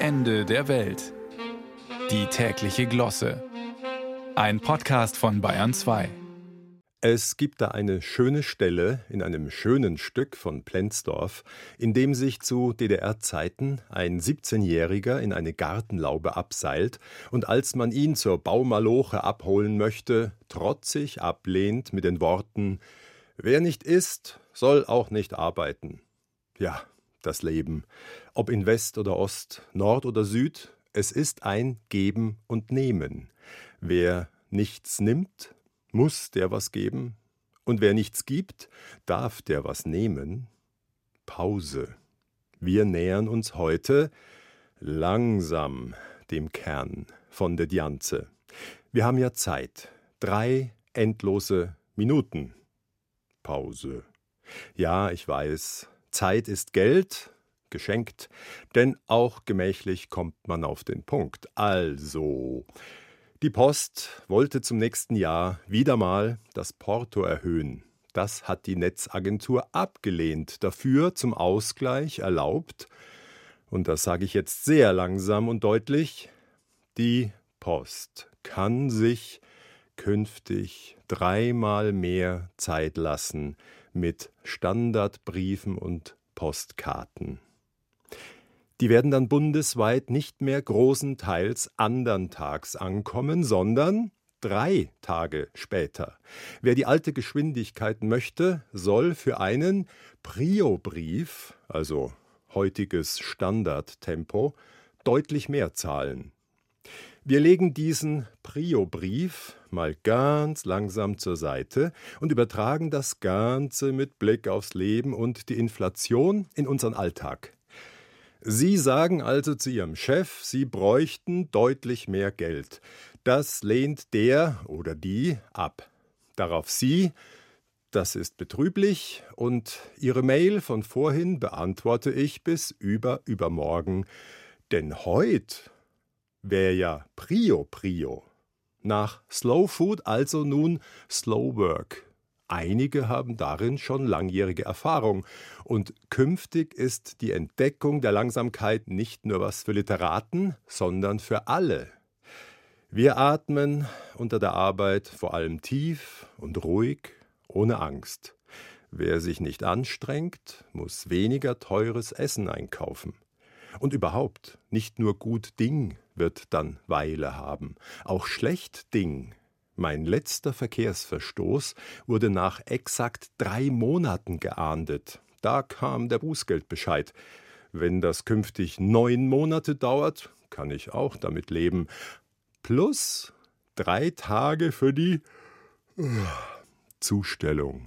Ende der Welt. Die tägliche Glosse. Ein Podcast von Bayern 2. Es gibt da eine schöne Stelle in einem schönen Stück von Plenzdorf, in dem sich zu DDR-Zeiten ein 17-Jähriger in eine Gartenlaube abseilt und als man ihn zur Baumaloche abholen möchte, trotzig ablehnt mit den Worten: Wer nicht isst, soll auch nicht arbeiten. Ja, das Leben. Ob in West oder Ost, Nord oder Süd, es ist ein Geben und Nehmen. Wer nichts nimmt, muss der was geben, und wer nichts gibt, darf der was nehmen. Pause. Wir nähern uns heute langsam dem Kern von der Dianze. Wir haben ja Zeit. Drei endlose Minuten. Pause. Ja, ich weiß, Zeit ist Geld, geschenkt, denn auch gemächlich kommt man auf den Punkt. Also, die Post wollte zum nächsten Jahr wieder mal das Porto erhöhen. Das hat die Netzagentur abgelehnt, dafür zum Ausgleich erlaubt, und das sage ich jetzt sehr langsam und deutlich, die Post kann sich künftig dreimal mehr Zeit lassen mit Standardbriefen und Postkarten. Die werden dann bundesweit nicht mehr großenteils andern Tags ankommen, sondern drei Tage später. Wer die alte Geschwindigkeit möchte, soll für einen Prio-Brief, also heutiges Standardtempo, deutlich mehr zahlen. Wir legen diesen Prio-Brief mal ganz langsam zur Seite und übertragen das Ganze mit Blick aufs Leben und die Inflation in unseren Alltag. Sie sagen also zu Ihrem Chef, Sie bräuchten deutlich mehr Geld. Das lehnt der oder die ab. Darauf Sie, das ist betrüblich und Ihre Mail von vorhin beantworte ich bis über übermorgen. Denn heute wäre ja Prio Prio. Nach Slow Food also nun Slow Work. Einige haben darin schon langjährige Erfahrung, und künftig ist die Entdeckung der Langsamkeit nicht nur was für Literaten, sondern für alle. Wir atmen unter der Arbeit vor allem tief und ruhig, ohne Angst. Wer sich nicht anstrengt, muss weniger teures Essen einkaufen. Und überhaupt, nicht nur gut Ding wird dann Weile haben, auch schlecht Ding. Mein letzter Verkehrsverstoß wurde nach exakt drei Monaten geahndet. Da kam der Bußgeldbescheid. Wenn das künftig neun Monate dauert, kann ich auch damit leben. Plus drei Tage für die Zustellung.